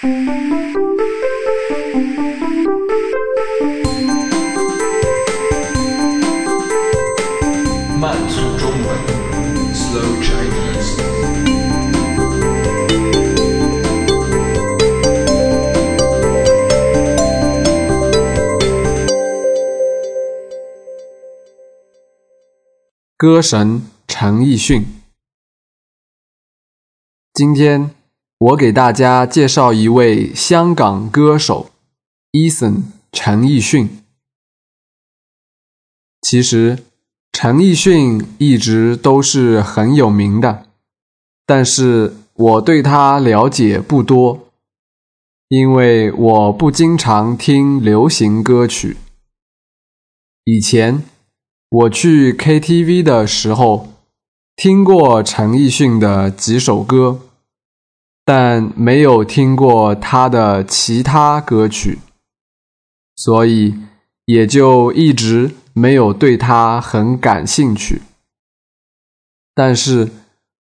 慢速中文，Slow Chinese。歌神陈奕迅。今天我给大家介绍一位香港歌手 Eason 陈奕迅。其实陈奕迅一直都是很有名的，但是我对他了解不多，因为我不经常听流行歌曲。以前。我去 KTV 的时候，听过陈奕迅的几首歌，但没有听过他的其他歌曲，所以也就一直没有对他很感兴趣。但是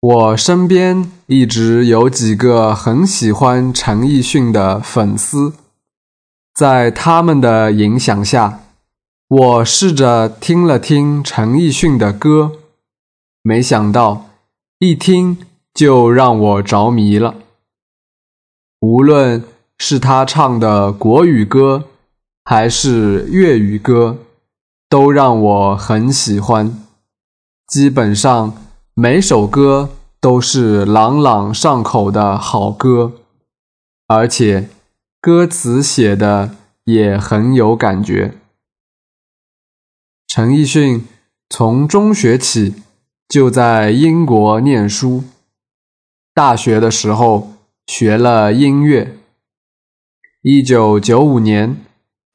我身边一直有几个很喜欢陈奕迅的粉丝，在他们的影响下。我试着听了听陈奕迅的歌，没想到一听就让我着迷了。无论是他唱的国语歌，还是粤语歌，都让我很喜欢。基本上每首歌都是朗朗上口的好歌，而且歌词写的也很有感觉。陈奕迅从中学起就在英国念书，大学的时候学了音乐。一九九五年，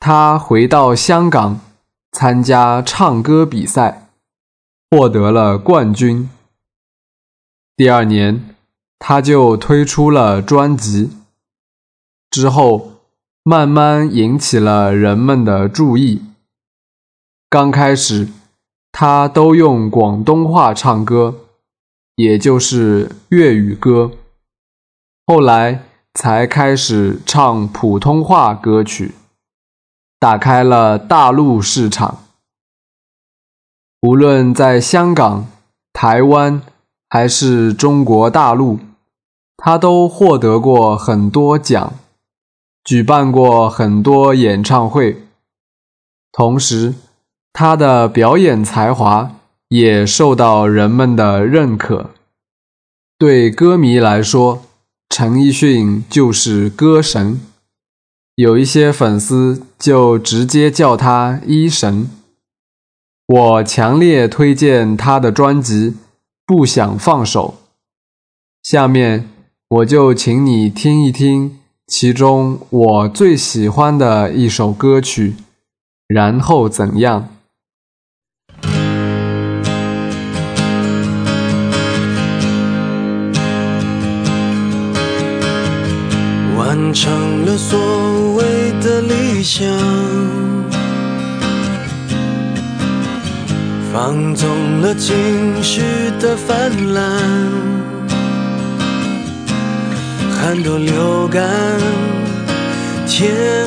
他回到香港参加唱歌比赛，获得了冠军。第二年，他就推出了专辑，之后慢慢引起了人们的注意。刚开始，他都用广东话唱歌，也就是粤语歌。后来才开始唱普通话歌曲，打开了大陆市场。无论在香港、台湾还是中国大陆，他都获得过很多奖，举办过很多演唱会，同时。他的表演才华也受到人们的认可。对歌迷来说，陈奕迅就是歌神，有一些粉丝就直接叫他“一神”。我强烈推荐他的专辑《不想放手》。下面我就请你听一听其中我最喜欢的一首歌曲，然后怎样？完成了所谓的理想，放纵了情绪的泛滥，汗都流干，天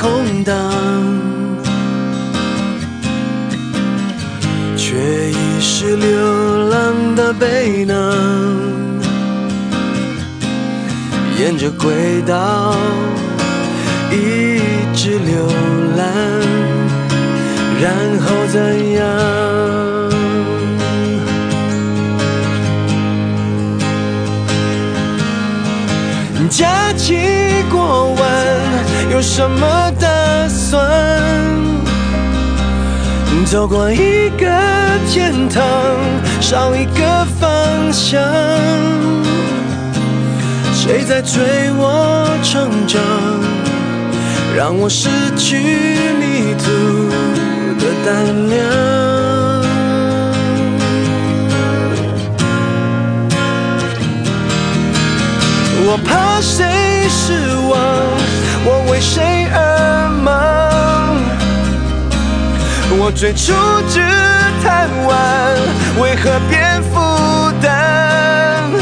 空荡，却已是流浪的背囊。沿着轨道一直流浪，然后怎样？什么打算？走过一个天堂，少一个方向。谁在催我成长，让我失去迷途的胆量？我怕谁失望，我为谁而忙？我最初只贪玩，为何变负担？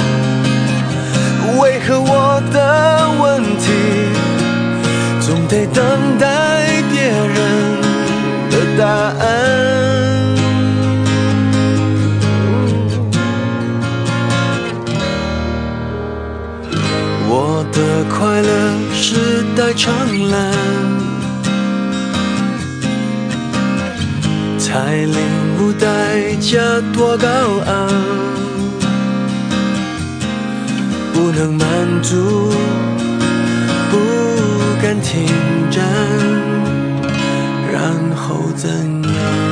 为何我的问题总得等待是代偿蓝，才领悟代价多高昂，不能满足，不敢停站，然后怎样？